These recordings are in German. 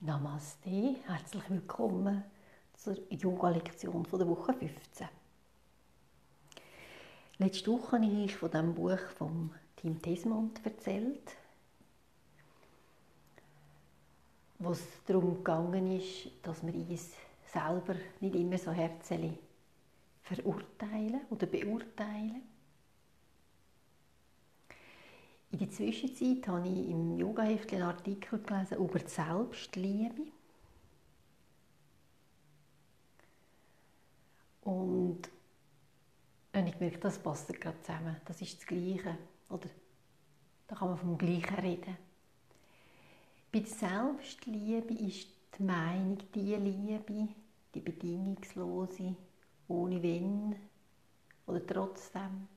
Namaste, herzlich willkommen zur Yoga-Lektion der Woche 15. Letzte Woche habe ich von dem Buch von Tim Tesmont erzählt, wo es darum gegangen ist, dass wir uns selber nicht immer so herzlich verurteilen oder beurteilen. In der Zwischenzeit habe ich im Yoga-Heft einen Artikel gelesen über die Selbstliebe. Und habe ich gemerkt, das passt gerade zusammen. Das ist das Gleiche. Oder da kann man vom Gleichen reden. Bei der Selbstliebe ist die Meinung, die Liebe, die bedingungslose, ohne Wenn oder trotzdem.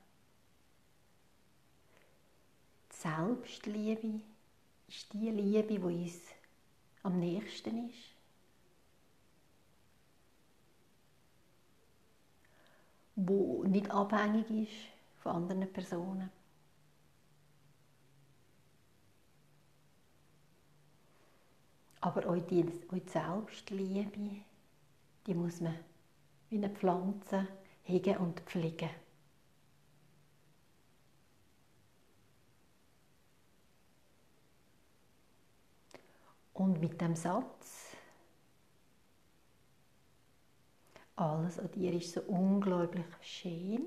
Selbstliebe ist die Liebe, die uns am nächsten ist. Wo nicht abhängig ist von anderen Personen. Aber auch die, auch die Selbstliebe, die muss man wie eine Pflanze hegen und pflegen. Und mit dem Satz, alles an dir ist so unglaublich schön,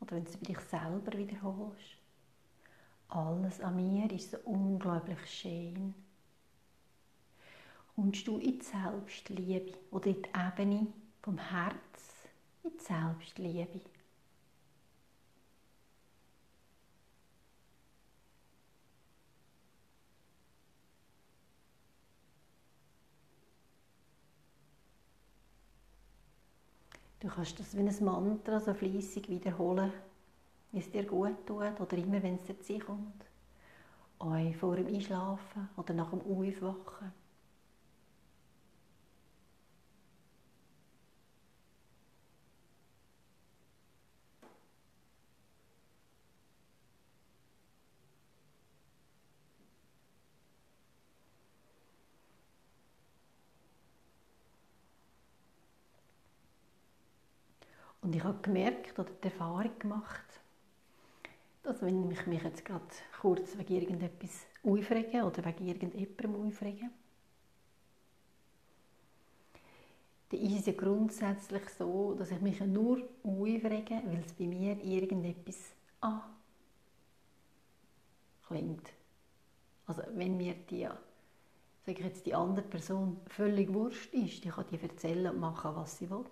oder wenn du es für dich selber wiederholst, alles an mir ist so unglaublich schön, kommst du in die Selbstliebe oder in die Ebene vom Herz, in die Selbstliebe. Du kannst das wie ein Mantra so fließig wiederholen, wie es dir gut tut oder immer, wenn es dir kommt. Auch vor dem Einschlafen oder nach dem Aufwachen. Und ich habe gemerkt oder die Erfahrung gemacht, dass wenn ich mich jetzt gerade kurz wegen irgendetwas aufrege oder wegen irgendjemandem aufrege, dann ist es ja grundsätzlich so, dass ich mich nur aufrege, weil es bei mir irgendetwas an klingt. Also wenn mir die, sage ich jetzt, die andere Person völlig wurscht ist, die kann die erzählen und machen, was sie will.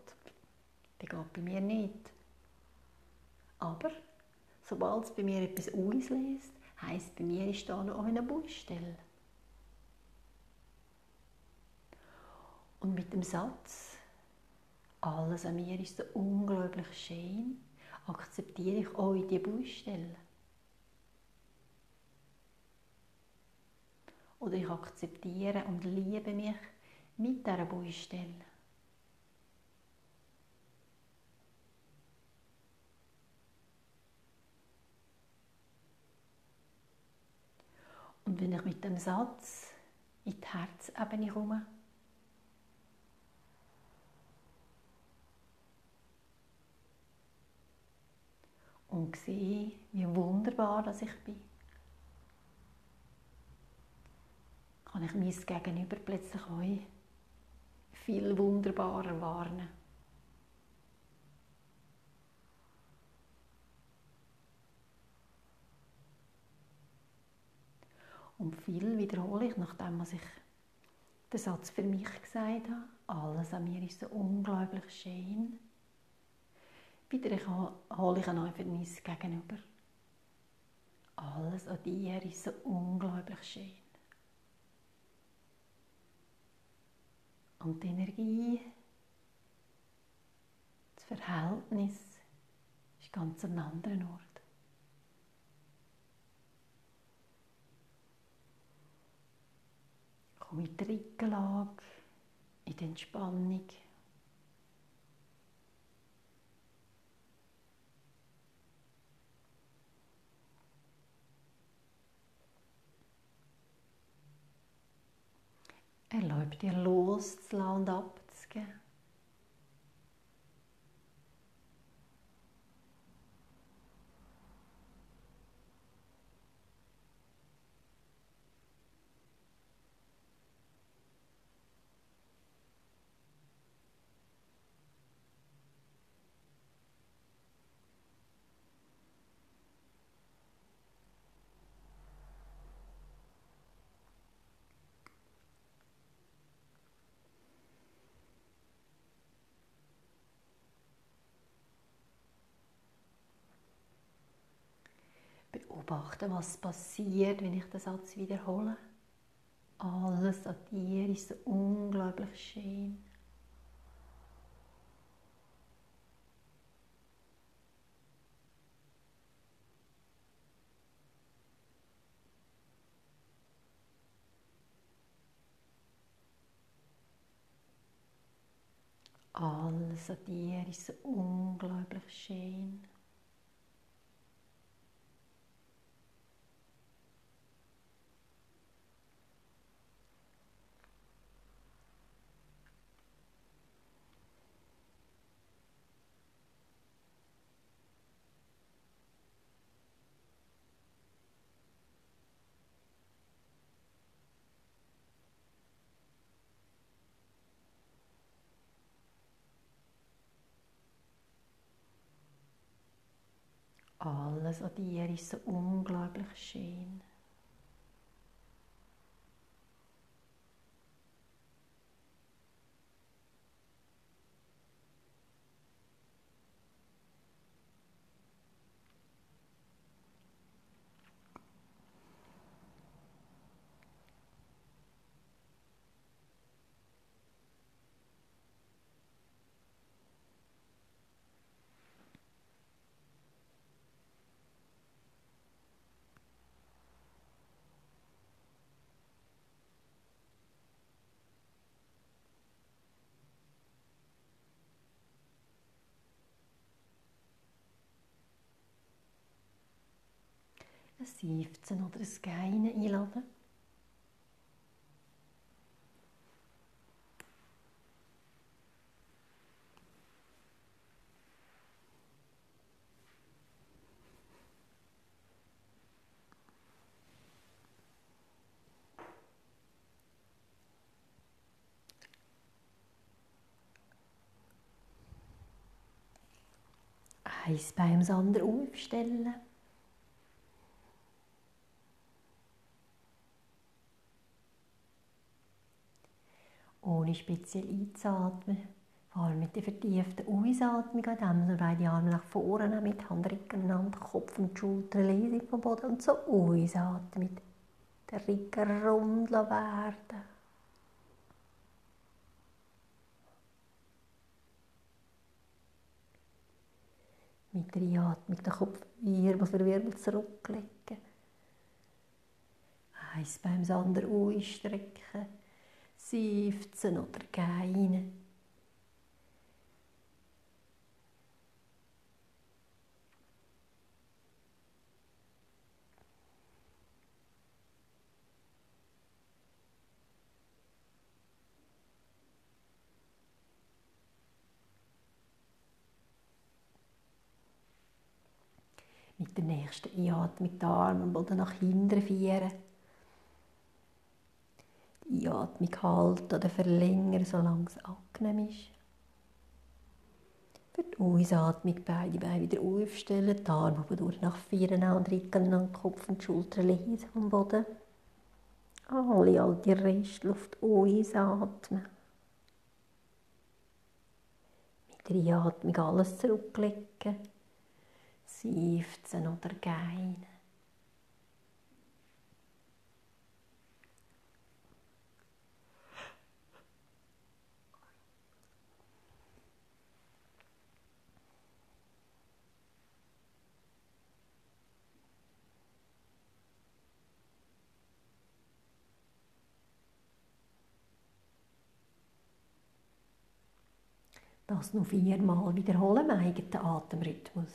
Das geht bei mir nicht. Aber sobald es bei mir etwas auslöst, heisst bei mir ist da noch eine Baustelle. Und mit dem Satz, alles an mir ist so unglaublich schön, akzeptiere ich auch die Baustelle. Oder ich akzeptiere und liebe mich mit dieser Baustelle. Und wenn ich mit dem Satz in die Herzebene komme, und sehe, wie wunderbar dass ich bin, kann ich mein Gegenüber plötzlich auch viel wunderbarer warnen. Und viel wiederhole ich, nachdem was ich den Satz für mich gesagt habe. Alles an mir ist so unglaublich schön. Wieder hole ich an für mein Gegenüber. Alles an dir ist so unglaublich schön. Und die Energie, das Verhältnis ist ganz an anderen Ort. Komm in die Rückenlage, in die Entspannung. Erlaube dir loszulassen und abzugeben. Beobachten, was passiert, wenn ich den Satz wiederhole. Alles an dir ist so unglaublich schön. Alles an dir ist so unglaublich schön. Alles an dir ist so unglaublich schön. Ein Seufzen oder ein Geinen einladen. Eins beim anderen aufstellen. Ohne speziell einzuatmen. Vor allem mit der vertieften Ausatmung, indem wir beide Arme nach vorne mit Handrücken aneinander, Kopf und Schultern lesen vom Boden und so ausatmen. Mit der Rücken rund werden. Mit der Einatmung den Kopf Wirbel für Wirbel zurücklegen. Eins beim anderen ausstrecken seufzen oder gähnen. Mit der nächsten Einatmung die Arme am Boden nach hinten vieren. Einatmung halten oder verlängern, solange es angenehm ist. Für die Ausatmung beide Beine wieder aufstellen, die Arme durch nach vorne und Rücken an Kopf und Schultern lesen vom Boden. Alle alte Restluft ausatmen. Mit der Einatmung alles zurücklegen, seufzen oder gähnen. Das noch viermal wiederholen im eigenen Atemrhythmus.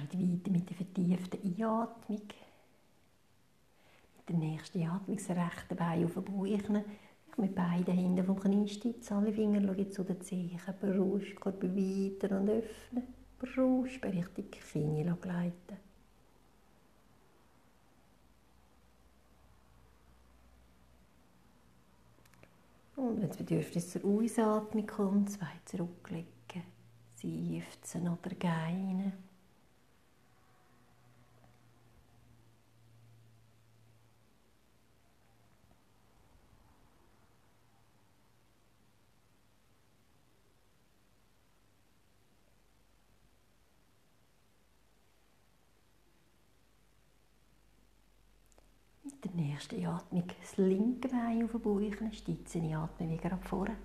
Fahren weiter mit der vertieften Einatmung. Mit der nächsten Atmung das rechte Bein auf den Bauch. Mit beiden Händen vom Knie stützen, alle Finger schauen zu den Zehen. Brustkörper weiter und öffnen. Brust richtig Knie gleiten. Und wenn das Bedürfnis zur Ausatmung kommt, zwei zurücklegen, seufzen oder gähnen. Mit der nächsten Atmung das linke Bein auf den Bauch, stützen die Atmung wieder ab vorne.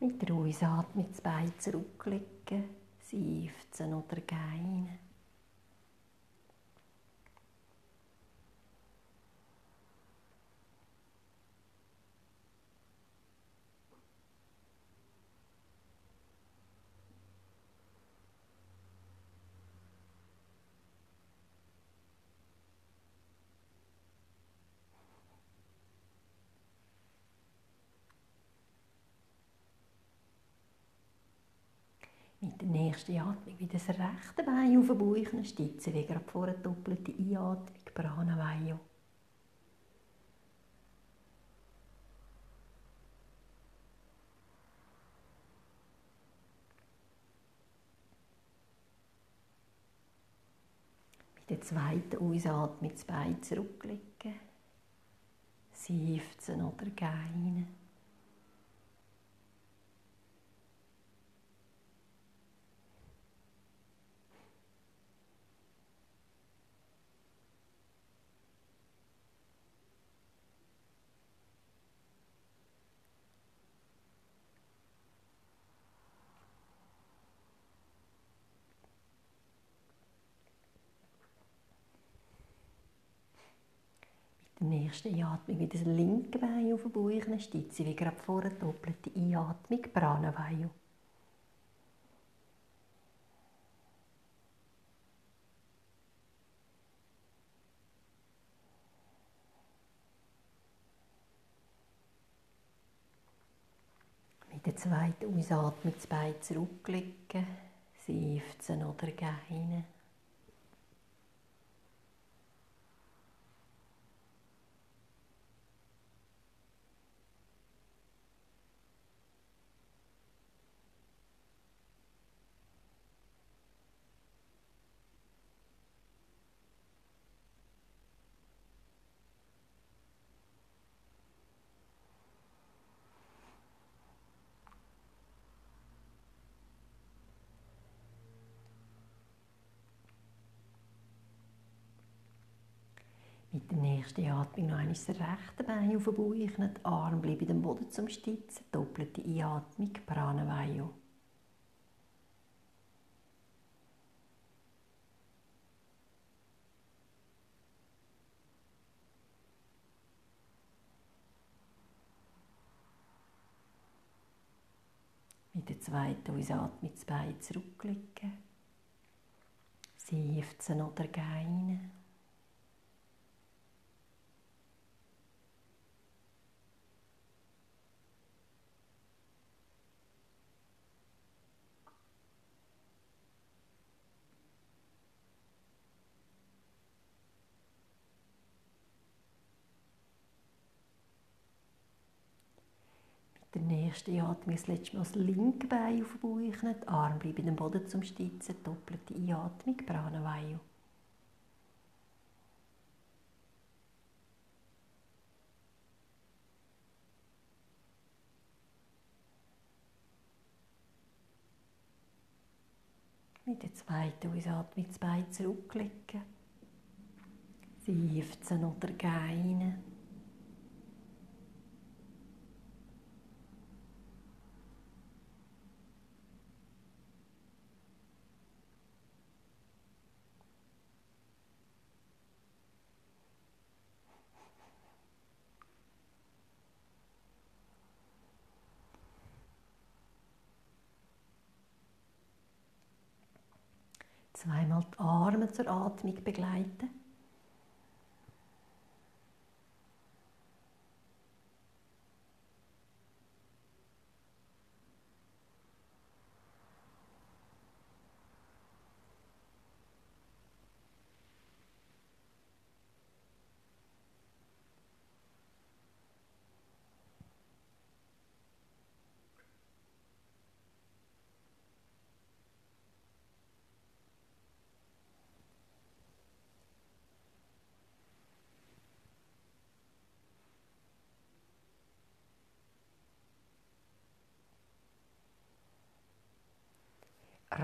Mit der Ausatmung das Bein zurücklegen, seufzen oder gähnen. Nächsten Atmung wieder das rechte Bein auf den Bauch stützen, wie gerade vor der doppelte Einatmung, Pranavayu. Mit der zweiten Ausatmung das Bein zurücklegen, seufzen oder gähnen. der nächsten Einatmung wieder das linke Bein auf den Bauch stützen, wie gerade vor der doppelten Einatmung, Pranavayu. Mit der zweiten Ausatmung das Bein zurücklegen, seufzen oder gähnen. Mit der nächsten Atmung noch einmal das rechte Bein auf den Bauch, die Arme bleiben am Boden zum Stützen, doppelte Einatmung, Pranavayu. Mit der zweiten Ausatmung das Bein zurücklegen, seufzen oder gähnen. Nächste Atmung das letzte Mal das linke Bein auf den Bauch, die Arme bleiben am Boden zum Stützen, doppelte Einatmung, Pranavayu. Mit der zweiten Ausatmung das Bein zurücklegen. Seufzen oder gähnen. Zweimal die Arme zur Atmung begleiten.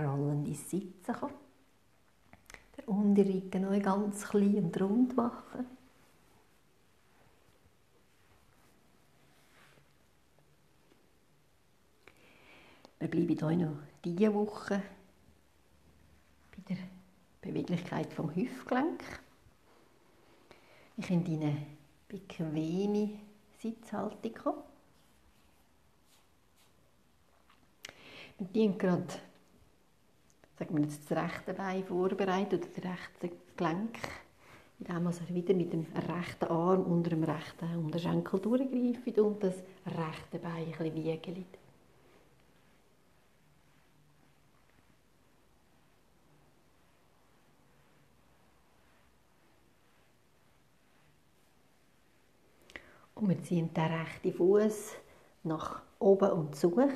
Rollende Sitzen kommen. Der Unterrücken neu ganz klein und rund machen. Wir bleiben hier noch diese Woche bei der Beweglichkeit vom Hüftgelenk. Ich könnt in eine bequeme Sitzhaltung kommen. Wir gerade sagen wir jetzt, das rechte Bein vorbereitet oder das rechte Gelenk, indem man wieder mit dem rechten Arm unter dem rechten Unterschenkel durchgreift und das rechte Bein ein bisschen wiegelt. Und wir ziehen den rechten Fuß nach oben und suchen.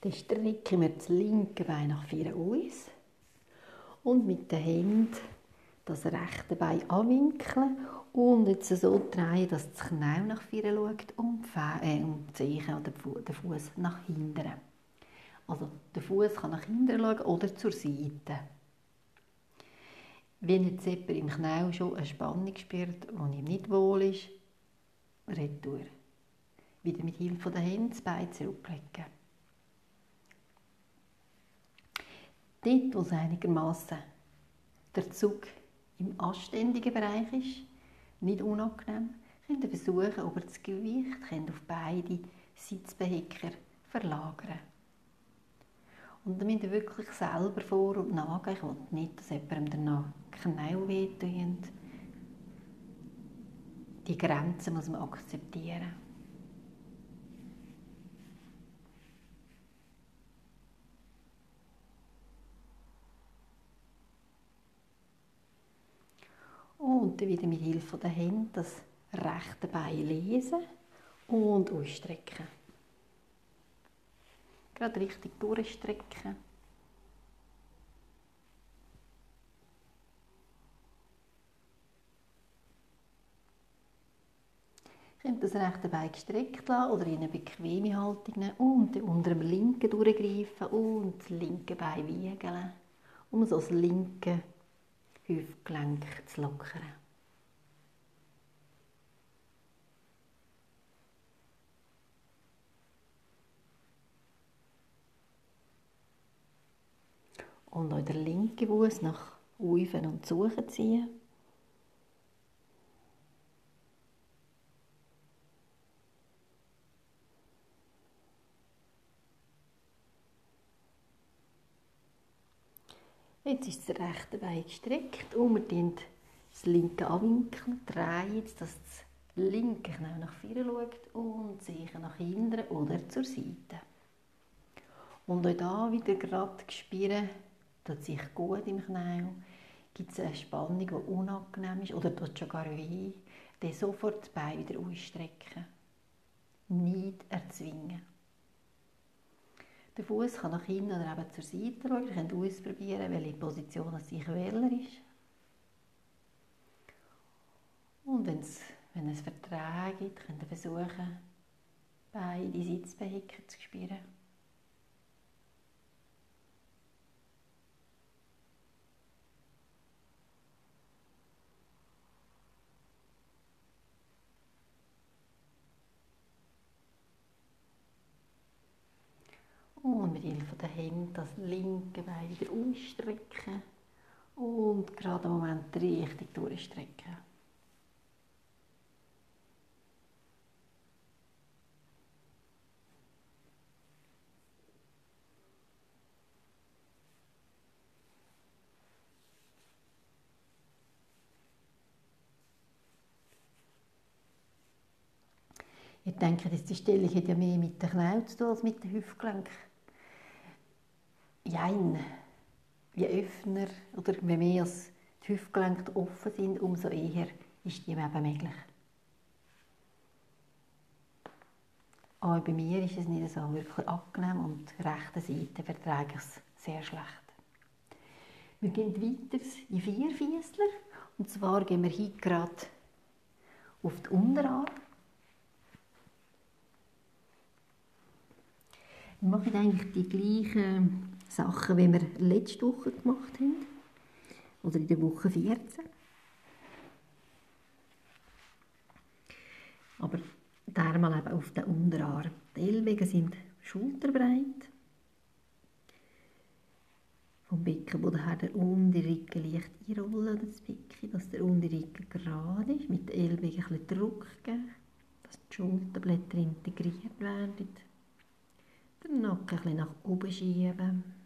Dann strecken wir das linke Bein nach vorne aus und mit den Händen das rechte Bein anwinkeln und jetzt so drehen, dass das Knie nach vorne schaut und äh, die Zehen oder den Fuß nach hinten. Also der Fuß kann nach hinten schauen oder zur Seite. Wenn jetzt jemand im Knie schon eine Spannung spürt, die ihm nicht wohl ist, retour. Wieder mit Hilfe der Hände das Bein zurücklegen. Dort, wo es einigermaßen der Zug im anständigen Bereich ist, nicht unangenehm, könnt ihr versuchen, ob ihr das Gewicht könnt auf beide Sitzbehecker verlagern Und müsst ihr wirklich selber vor- und nachgehen. Ich will nicht, dass jemandem danach Knie wehtun. Die Grenzen muss man akzeptieren. Und dann wieder mit Hilfe der Hände das rechte Bein lesen und ausstrecken. Gerade richtig durchstrecken. Könnt das rechte Bein gestreckt lassen oder in eine bequeme Haltung nehmen und dann unter dem linken durchgreifen und das linke Bein wiegeln, um so das linke Hüftgelenk zu lockern. Und auch der linke Fuß nach Uifen und Suchen ziehen. Jetzt ist das rechte Bein gestreckt und wir drehen das linke anwinkeln, drehen dass das linke Knie nach vorne schaut und sich nach hinten oder zur Seite. Und auch hier wieder gerade spüren, tut sich gut im Knie, gibt es eine Spannung, die unangenehm ist oder tut schon gar weh, dann sofort das Bein wieder ausstrecken. Nicht erzwingen. Der Fuß kann nach hinten oder eben zur Seite schauen. Ihr könnt ausprobieren, welche Position es sich wähler ist. Und wenn's, wenn es Verträge gibt, könnt ihr versuchen, beide Sitzbehicker zu spüren. Und mit Hilfe der Hände das linke Bein wieder umstrecken und gerade im Moment richtig durchstrecken. Ihr denkt, die Stellung hat ja mehr mit den Knien zu tun als mit den Hüftgelenken. Jein. Je öffner oder je mehr die Hüftgelenke offen sind, umso eher ist die eben möglich. Aber bei mir ist es nicht so wirklich angenehm und die rechte Seite ich es sehr schlecht. Wir gehen weiter in Vierfüßler und zwar gehen wir hier gerade auf die Unterarm. Wir machen eigentlich die gleichen Sachen, wie wir letzte Woche gemacht haben. Oder in der Woche 14. Aber einmal eben auf den Unterarm. Die Ellbogen sind schulterbreit. Vom Beckenboden her der Unterrücken leicht einrollen, das Becken, dass der Unterrücken gerade ist. Mit den Ellbogen ein bisschen Druck geben, dass die Schulterblätter integriert werden. Den Nacken ein bisschen nach oben schieben.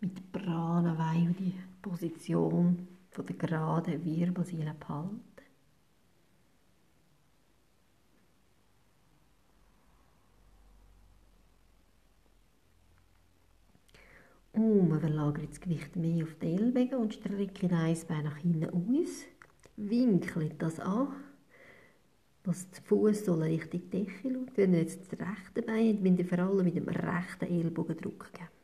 Mit Pranawei die Position von der geraden Wirbelsäule behalten. Und man verlagert das Gewicht mehr auf die Ellbogen und streckt ein Bein nach hinten aus. Winkelt das an dass die Fußsohle Richtung Decke schaut. Wenn ihr jetzt das rechte Bein habt, müsst ihr vor allem mit dem rechten Ellbogen Druck geben.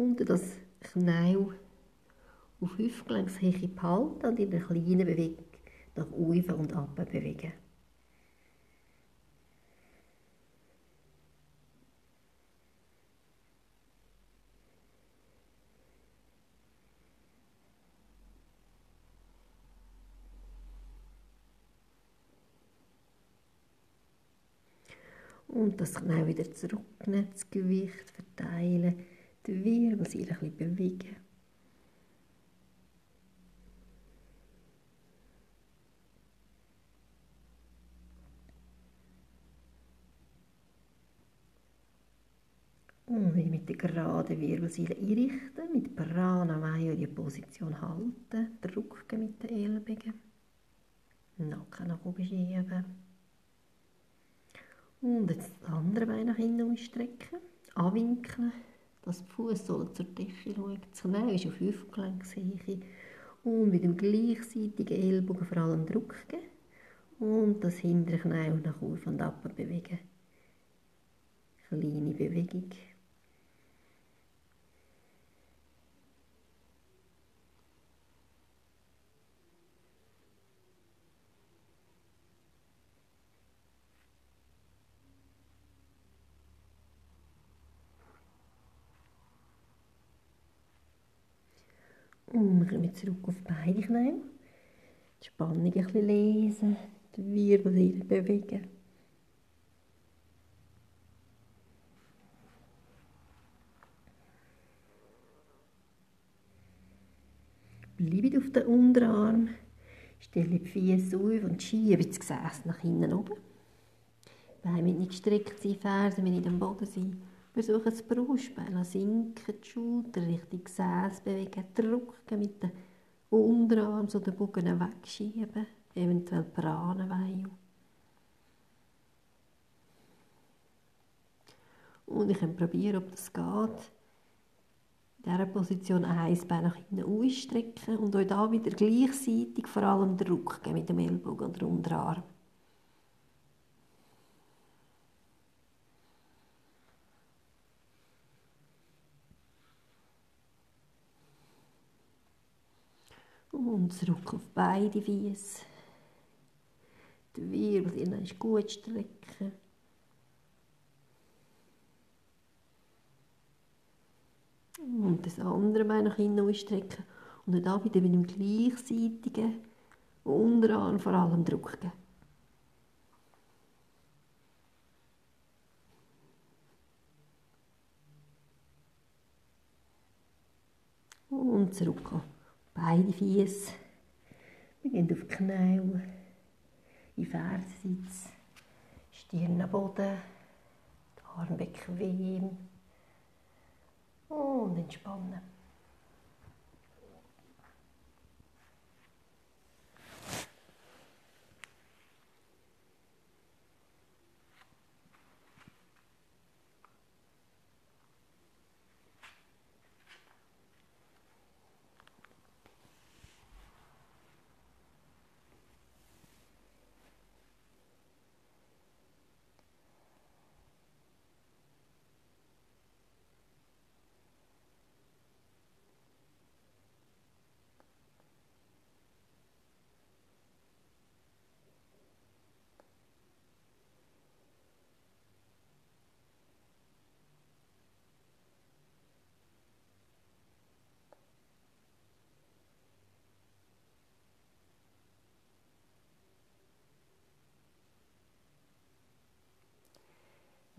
Und das Knie auf Hüftgelenkshöhe behalten und in einer kleinen Bewegung nach oben und ab bewegen. Und das auch wieder zurücknehmen, das Gewicht verteilen, die Wirbelsäule ein bisschen bewegen. Und wieder mit der geraden Wirbelsäule einrichten, mit Pranavaya die Position halten, drücken mit den Ellbogen, Nacken nach oben schieben. Und jetzt das andere Bein nach hinten ausstrecken, anwinkeln, dass die Fußsohle zur Decke schaut. Das Knie ist auf Hüftgelenkshöhe. Und mit dem gleichseitigen Ellbogen vor allem Druck geben. Und das hintere Knie nach oben und ab bewegen. Kleine Bewegung. Und wir kommen zurück auf beide Knie. Die Spannung ein bisschen lesen, die Wirbelsäule bewegen. Bleibt auf den Unterarm, stelle die Füße auf und schiebe das Gesäß nach hinten oben. Die Beine nicht gestreckt sein, Fersen nicht am Boden sein. Versuchen das Brustbein sinken, die Schulter Richtung Gesäß bewegen, drücken mit den Unterarm so den Bogen wegschieben, eventuell Pranenweihe. Und ich kann probieren, ob das geht. In dieser Position ein Bein nach hinten ausstrecken und euch da wieder gleichzeitig vor allem Druck geben mit dem Ellbogen und dem Unterarm. Und zurück auf beide Füße. Die Wirbel ist gut strecken. Und das andere Bein nach hinten ausstrecken. Und dann wieder mit dem gleichseitigen Unterarm vor allem drücken. Und zurückkommen. Beide Füße. Wir gehen auf die Knie, in Fersensitz, Stirn am Boden, die Arme bequem und entspannen.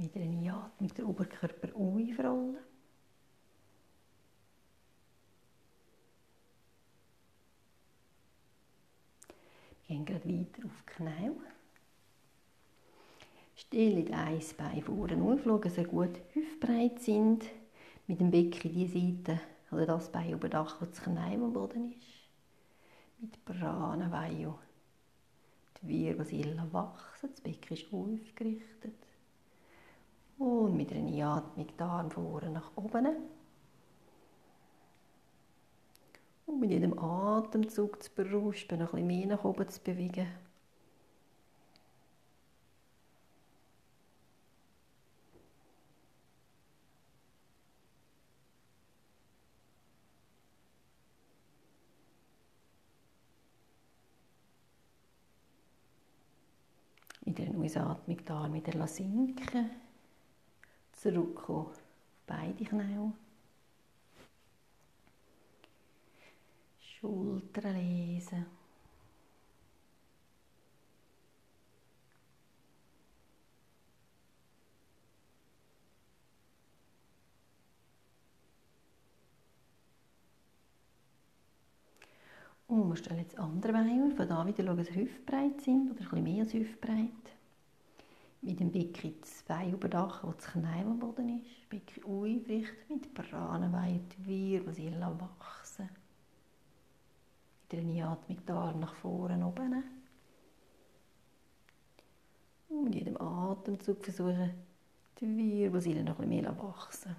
Wieder eine Atmung, den Oberkörper aufrollen. Wir gehen gerade weiter auf die Knie. Stellen ein Bein vorne auf, schauen, dass gut hüftbreit sind. Mit dem Becken die Seite oder das Bein über Dach, wo das Knie am Boden ist. Mit Pranavayu. Die Wirbelsäule wachsen, das Becken ist aufgerichtet. Und mit einer Atmung die Arme vorne nach oben. Und mit jedem Atemzug zu Brust noch ein mehr nach oben zu bewegen. Wieder eine Ausatmung die Arme wieder sinken. Zurückkommen beide Knie. Schultern lesen. Und wir stellen jetzt andere Beine auf. Von da wieder schauen, dass hüftbreit sind oder ein bisschen mehr als hüftbreit. Mit dem Becken zwei überdachen, wo das Knie am Boden ist. Becken aufrichten mit Pranenweih die Wirbelsäule wachsen. Wieder eine Atmung die nach vorne oben. Und mit jedem Atemzug versuchen, die Wirbelsäule noch ein bisschen mehr wachsen.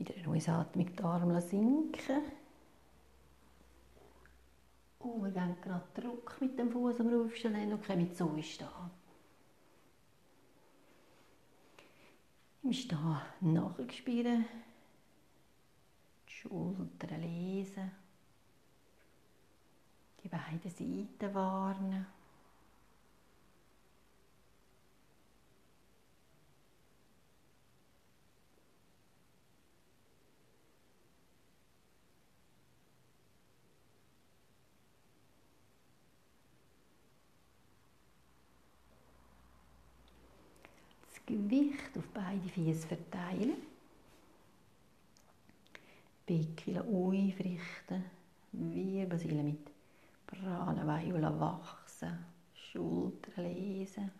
Wieder eine Ausatmung, die Arme sinken. Und wir geben gerade Druck mit dem Fuß am Aufstellen und kommen zu stehen. Im Stehen nachspüren, die Schultern lesen, die beiden Seiten warnen. Gewicht auf beide Füße verteilen. Becken aufrichten. Wirbelsäule mit Pranavayu wachsen. Schultern lesen.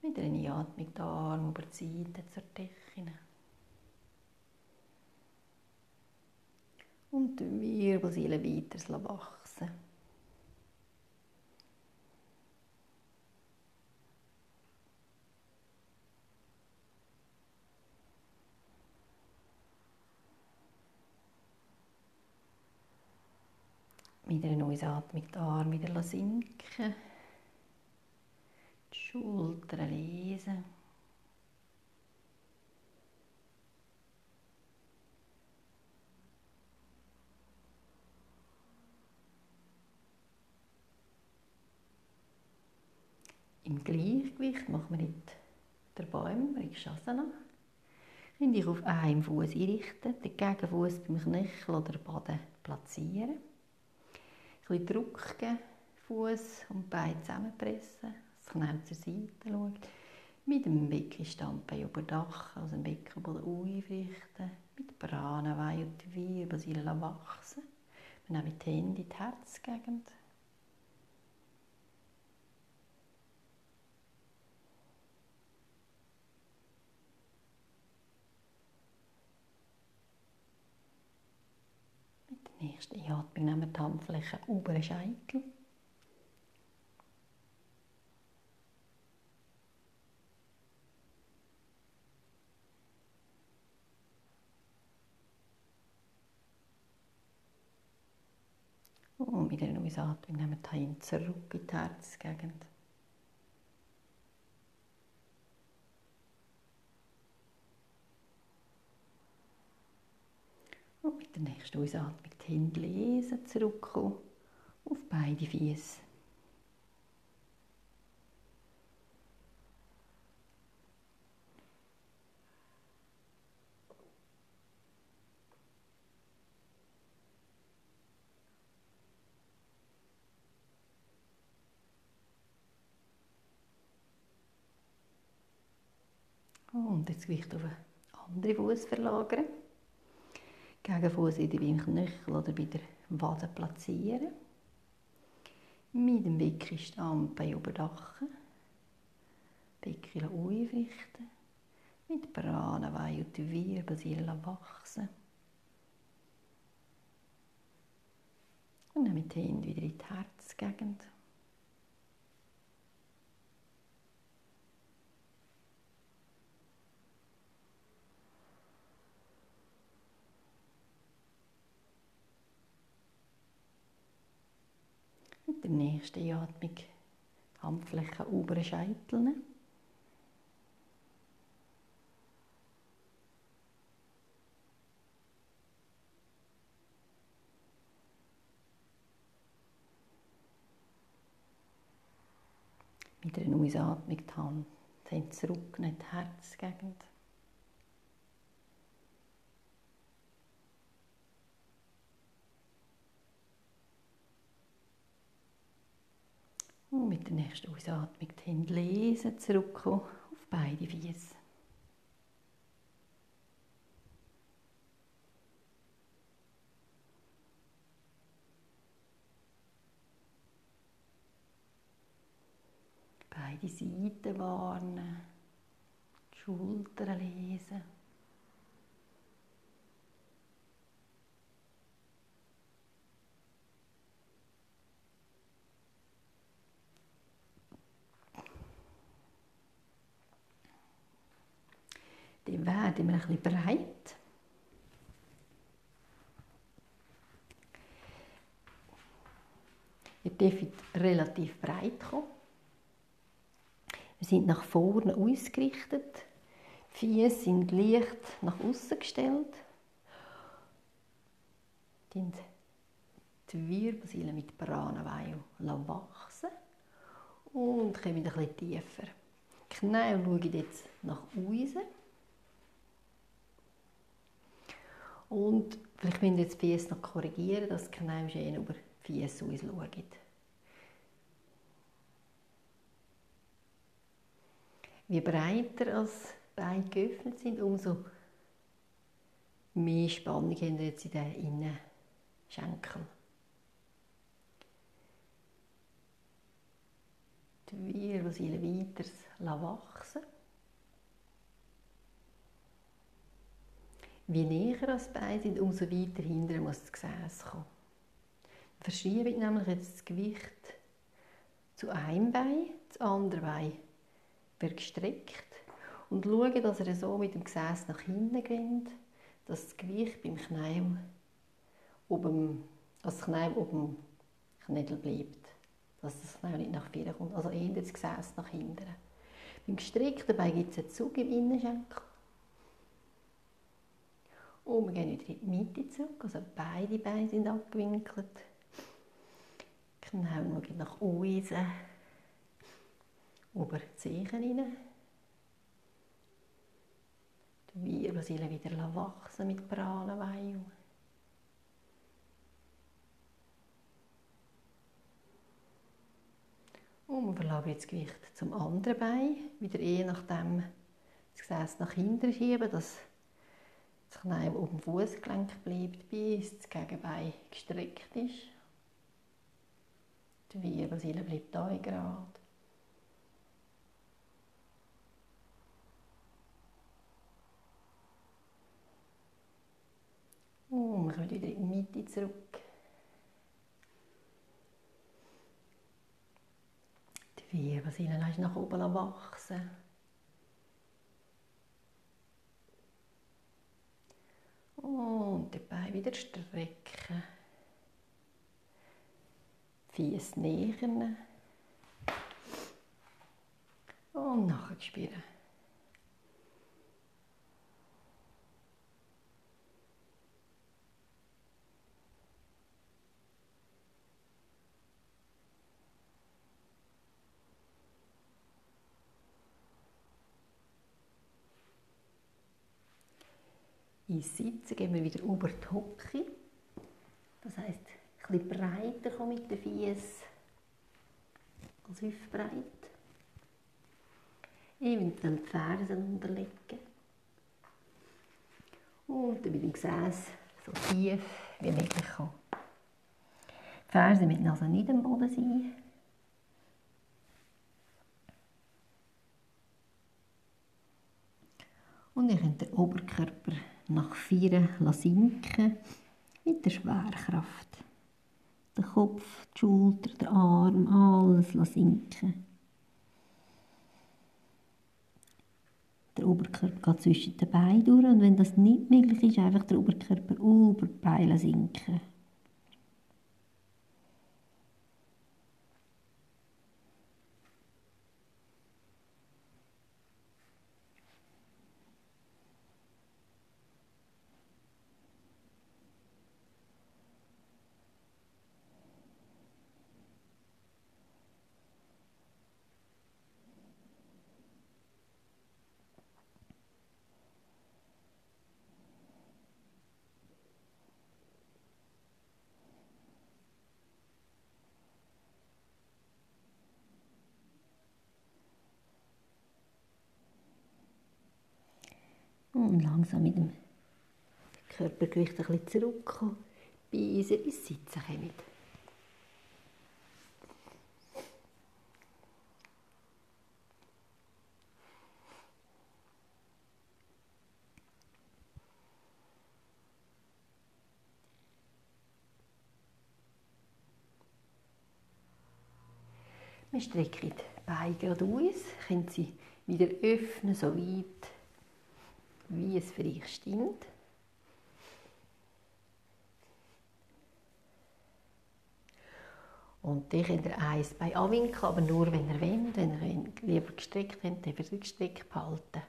Mit einer Atmung die Arme über die Seite zur Decke. Und die Wirbelsäule weiter wachsen. Mit einer Ausatmung die Arme wieder sinken. Die Schultern lesen. Im Gleichgewicht machen wir jetzt den Baum, Rikshasana. Könnt dich auf einen Fuß einrichten, den Gegenfuß beim Knöchel oder Baden platzieren. Ein bisschen Druck geben, Fuß und Bein zusammenpressen, das Knie zur Seite schauen. Mit dem über Dach, also den Beckenboden aufrichten. Mit Pranawei und Wirbelsäule wachsen. Wir nehmen die Hände in die Herzgegend. Nächste Atmung nehmen die Handfläche über den Scheitel. Und mit einer Ausatmung nehmen wir die Hände zurück in die Herzgegend. Der nächsten Ausatmung die Hände lesen, zurückkommen auf beide Füße. Und jetzt Gewicht auf den anderen Fuß verlagern. Gegenfuß wieder beim Knöchel oder bei der Wade platzieren. Mit dem Becken Standbein überdachen. Becken aufrichten. Mit Pranawei und die Wirbelsäule wachsen. Und dann mit den Händen wieder in die Herzgegend. Mit der nächsten Atmung Handflächen oberen Scheitel. Mit einer Ausatmung die Hand zurück in die Herzgegend. Und mit der nächsten Ausatmung die Hände lesen, zurückkommen auf beide Füße. Beide Seiten warnen, die Schultern lesen. Dann werden wir bisschen breit. Ihr dürft relativ breit kommen. Wir sind nach vorne ausgerichtet. Die Füße sind leicht nach außen gestellt. Die Wirbelsäule mit Pranavayu wachsen und kommen ein bisschen tiefer. Die Knie schauen jetzt nach außen. Und vielleicht müssen jetzt die Füße noch korrigieren, dass Knie schön über die Füße ausschauen. Je breiter als Beine geöffnet sind, umso mehr Spannung haben wir jetzt in den Innenschenkeln. Die Wirbelsäule weiter wachsen Je näher als Beine sind, umso weiter hinten muss das Gesäß kommen. Verschiebe nämlich jetzt das Gewicht zu einem Bein, das andere Bein wird gestreckt und schaue, dass er so mit dem Gesäß nach hinten geht, dass das Gewicht beim Knie oben, dass das Knie oben Knödel bleibt, dass das Knie nicht nach vorne kommt, also eher das Gesäß nach hinten. Beim gestreckten Bein gibt es einen Zug im Innenschenkel und wir gehen wieder in die Mitte zurück, also beide Beine sind abgewinkelt. Knie schauen nach unten, über die Zehen rein. Die Wirbelsäule wieder wachsen mit Pranavayu. Und wir verlagern jetzt das Gewicht zum anderen Bein, wieder je nachdem das Gesäß nach hinten schieben, dass das Knie auf dem Fußgelenk bleibt, bis das Gegenbein gestreckt ist. Die Wirbelsäule bleibt hier gerade. Und wir kommen wieder in die Mitte zurück. Die Wirbelsäule ist nach oben wachsen. Und die Beine wieder strecken. Fies nähern. Und nachher spüren. Ins Sitzen, gehen wir wieder über die Hocke. Das heisst, ein bisschen breiter kommen mit den Füßen als hüftbreit. Eventuell die Fersen unterlegen. Und dann mit dem Gesäß so tief wie möglich. Die Fersen müssen also nicht am Boden sein. Und ihr könnt den Oberkörper nach vier sinken mit der Schwerkraft. Der Kopf, die Schulter, der Arm, alles sinken. Der Oberkörper geht zwischen den Beinen durch und wenn das nicht möglich ist, einfach der Oberkörper über die Beine sinken. Und langsam mit dem Körpergewicht ein bisschen zurückkommen, bis ihr ins Sitzen kommt. Wir strecken die Beine gerade aus, können sie wieder öffnen, so weit wie es für dich stimmt. Und dann könnt ihr eins bei anwinkeln, aber nur wenn ihr wollt. Wenn ihr lieber gestreckt habt, dann wird gestreckt behalten.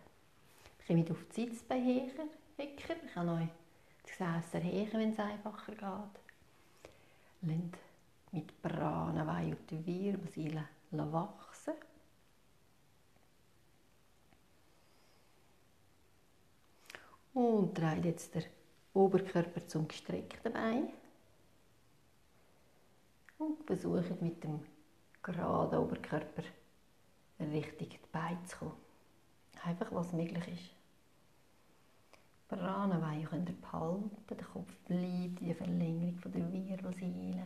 Ich komme auf die Sitzbeine Wecker. Ich kann euch das Gesäß erheben, wenn es einfacher geht. Lasst mit Pranawai und die Wirbelsäule wachsen. Und dreht jetzt der Oberkörper zum gestreckten Bein. Und versucht mit dem geraden Oberkörper richtig die Beine zu kommen. Einfach was möglich ist. Pranawai könnt ihr behalten, der Kopf bleibt in der Verlängerung der Wirbelsäule.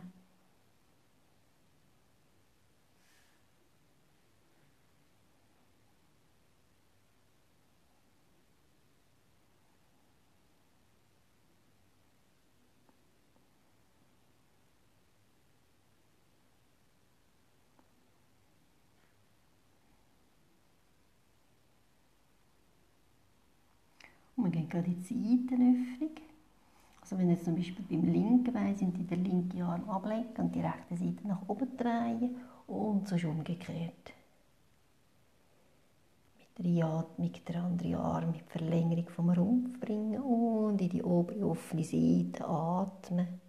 Gerade in die Seitenöffnung. Also wenn jetzt zum Beispiel beim linken Bein sind, die den linken Arm ablegen und die rechte Seite nach oben drehen und so umgekehrt. Mit der Einatmung den anderen Arm mit Verlängerung vom Rumpf bringen und in die obere offene Seite atmen.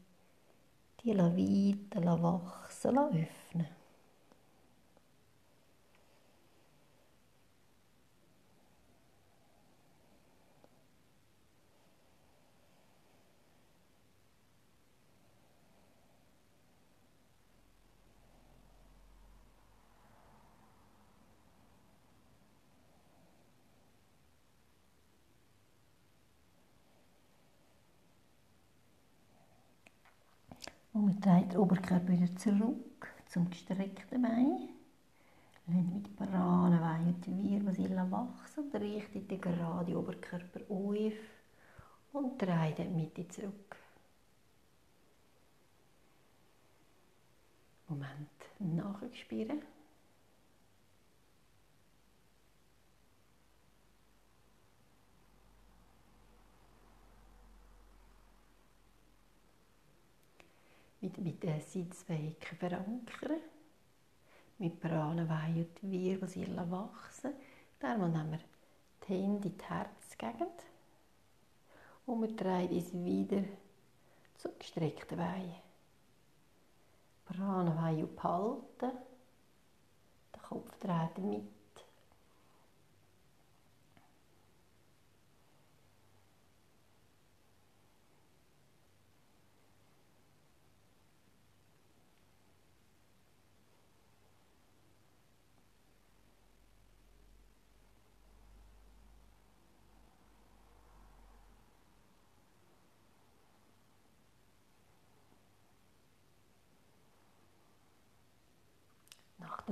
Die weiter wachsen, öffnen. Drehen den Oberkörper wieder zurück zum gestreckten Bein. Lassen mit Pranawai und die Wirbelsäule wachsen und richten den geraden Oberkörper auf und drehen die Mitte zurück. Moment, nachspüren. Mit, mit den Sitzwegen verankern. Mit Pranawai und die Wirbelsäule wachsen. Dann nehmen wir die Hände in die Herzgegend. Und wir drehen uns wieder zum gestreckten Bein. Pranawai behalten. Der Kopf dreht mit.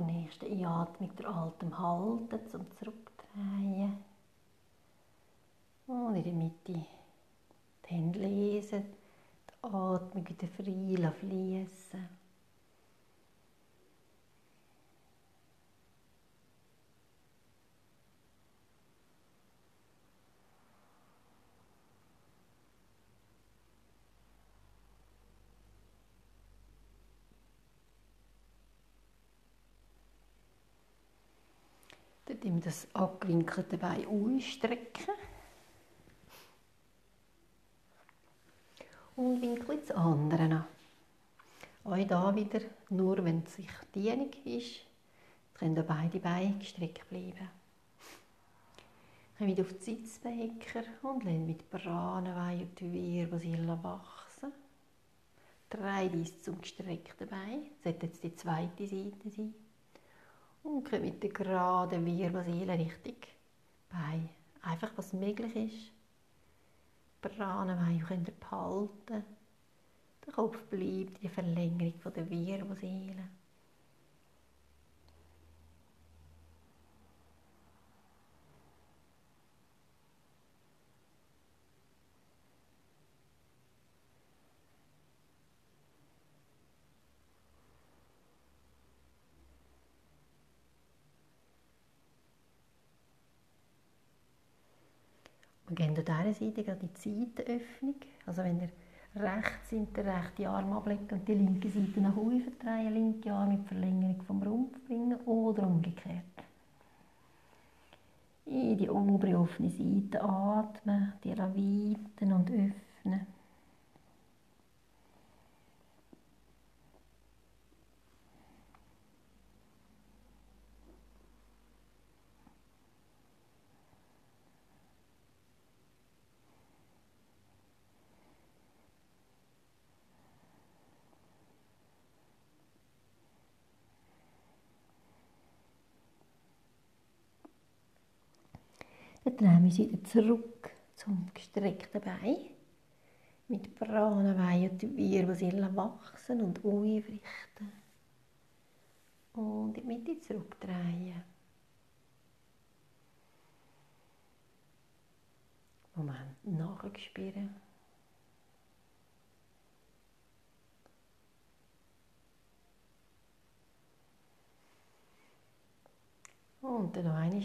der nächsten Einatmung der Atem halten, zum Zurückdrehen. Und in der Mitte die Hände lesen, die Atmung wieder frei fließen. Dort immer das abgewinkelte Bein ausstrecken. Und winkel das andere an. Auch hier wieder, nur wenn es sich dienig ist, können beide Beine gestreckt bleiben. Komm wieder auf die Sitzbecker und lass mit Brannenweih und die Wirbelsäule wachsen. Drei dies zum gestreckten Bein. Das sollte jetzt die zweite Seite sein. Und komm mit der geraden Wirbelsäule richtig Bein. Einfach was möglich ist. Brannenweih könnt ihr behalten. Der Kopf bleibt in der Verlängerung der Wirbelsäule. Wir gehen an dieser Seite gerade die Seitenöffnung. Also wenn ihr rechts sind, den rechten Arm ablegen und die linke Seite nach oben verdrehen, linke Arm mit Verlängerung vom Rumpf bringen oder umgekehrt. In die obere offene Seite atmen, die weiten und öffnen. Drehen wir uns wieder zurück zum gestreckten Bein. Mit Brannenbein und die Wirbelsäule wachsen und aufrichten. Und in die Mitte zurückdrehen. Moment, nachspüren. Und dann noch einmal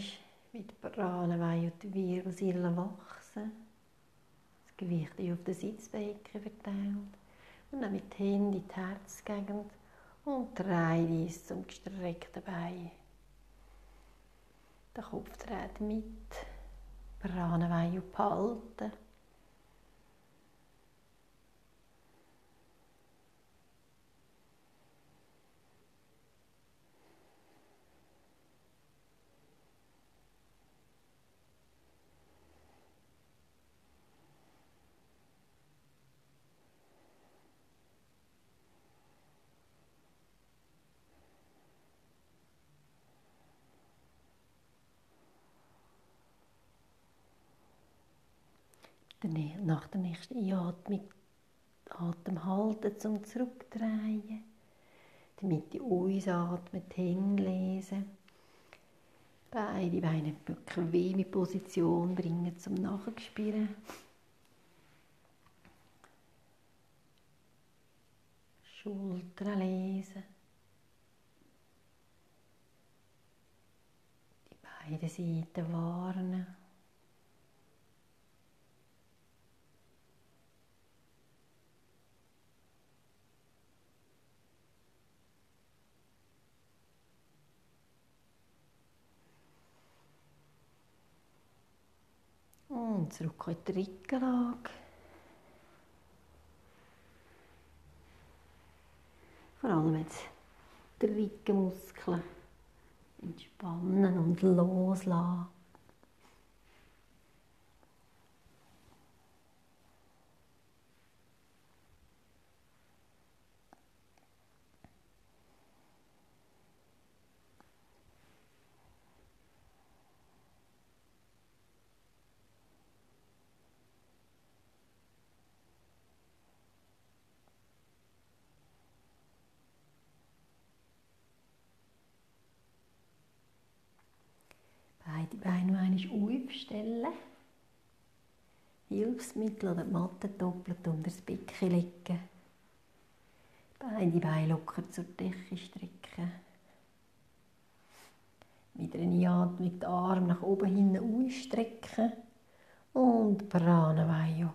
mit Brannenweih und Wirbelsäule wachsen. Das Gewicht auf den Sitzbecken verteilt. Und dann mit den Händen in die Herzgegend und drei dies zum gestreckten Bein. Der Kopf dreht mit. Brannenweih behalten. Nach der nächsten Einatmung Atem halten zum Zurückdrehen. Die Mitte ausatmen, die. Beide Beine in bequeme Position bringen zum Nachspüren. Schultern lesen. Die beiden Seiten warnen. Und zurück in die Rückenlage. Vor allem jetzt die Rückenmuskeln entspannen und loslassen. Aufstellen. Hilfsmittel oder die Matte doppelt unter das Becken legen. Beide Beine locker zur Decke strecken. Mit einer Einatmung den Arm nach oben hinten ausstrecken und Pranavayu.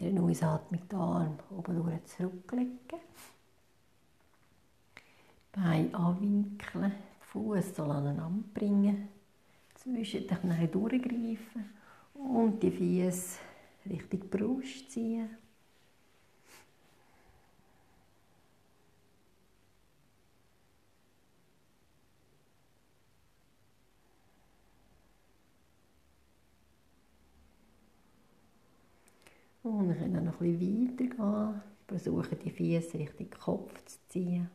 Mit einer Ausatmung den Arm oben zurücklegen. Beine anwinkeln, Fuß soll aneinander bringen. Zwischen den Knien durchgreifen und die Füße Richtung Brust ziehen. Und wir können noch ein bisschen weiter gehen. Versuchen, die Füße Richtung Kopf zu ziehen.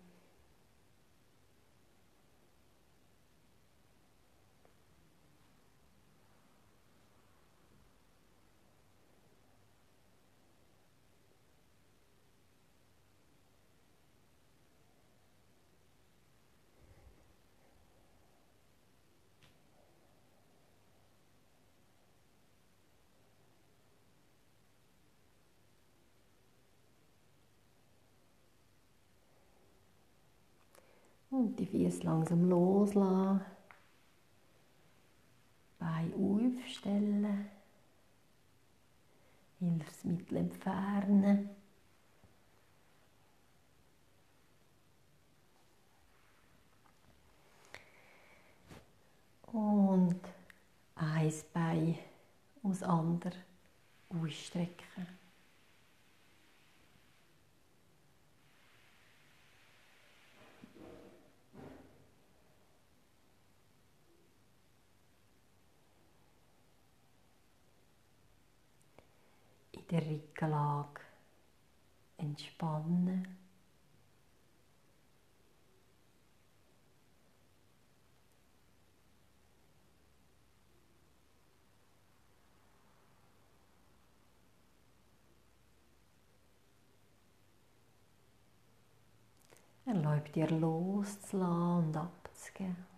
Und die Füße langsam loslassen. Beine aufstellen. Hilfsmittel entfernen. Und ein Bein aus andere ausstrecken. Der Rückenlage entspannen. Erlaub dir loszulassen und abzugeben.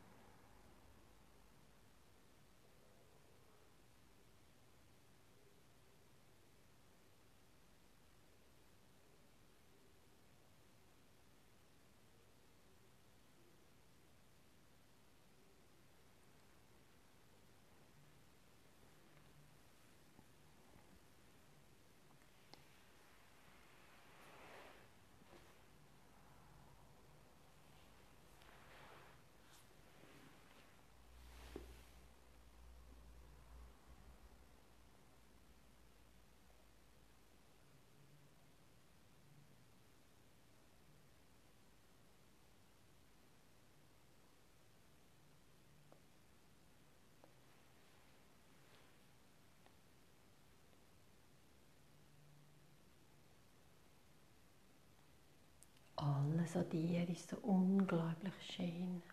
Alles an dir ist so unglaublich schön.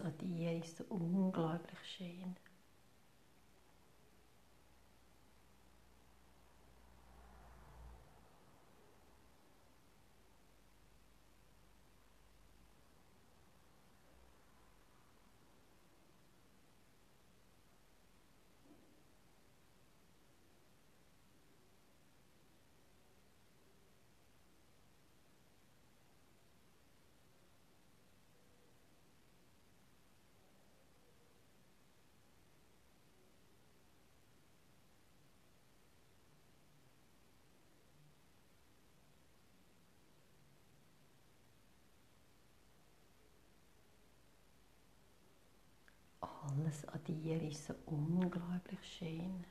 An dir ist so unglaublich schön. Alles an dir ist so unglaublich schön.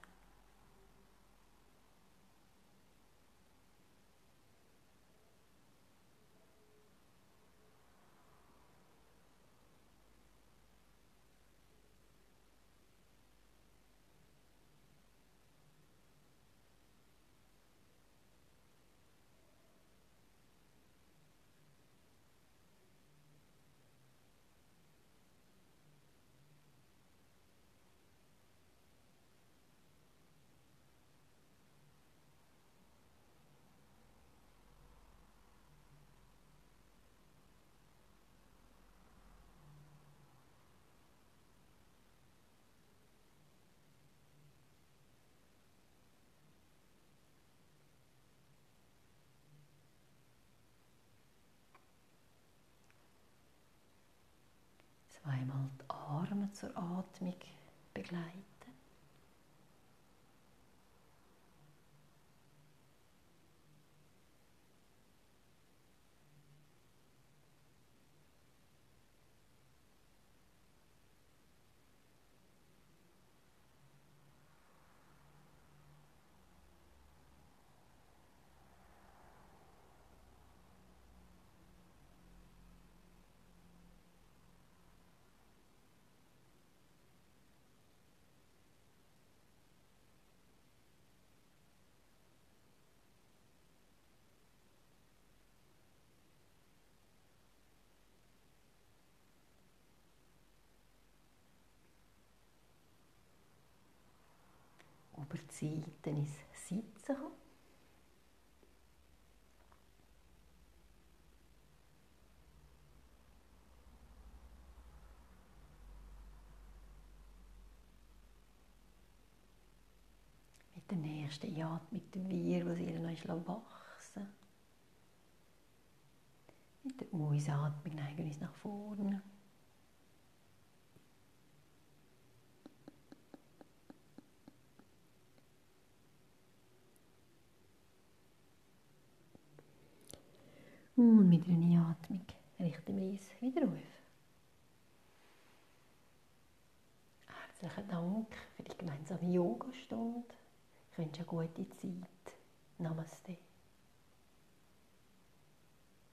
Zweimal die Arme zur Atmung begleiten. Über die Seiten ins Sitzen kommen. Mit der nächsten Einatmung, mit dem Wir, ihr noch wachsen Mit der Ausatmung neigen wir uns nach vorne. Und mit einer Atmung richten wir uns wieder auf. Herzlichen Dank für die gemeinsame Yogastunde. Ich wünsche eine gute Zeit. Namaste.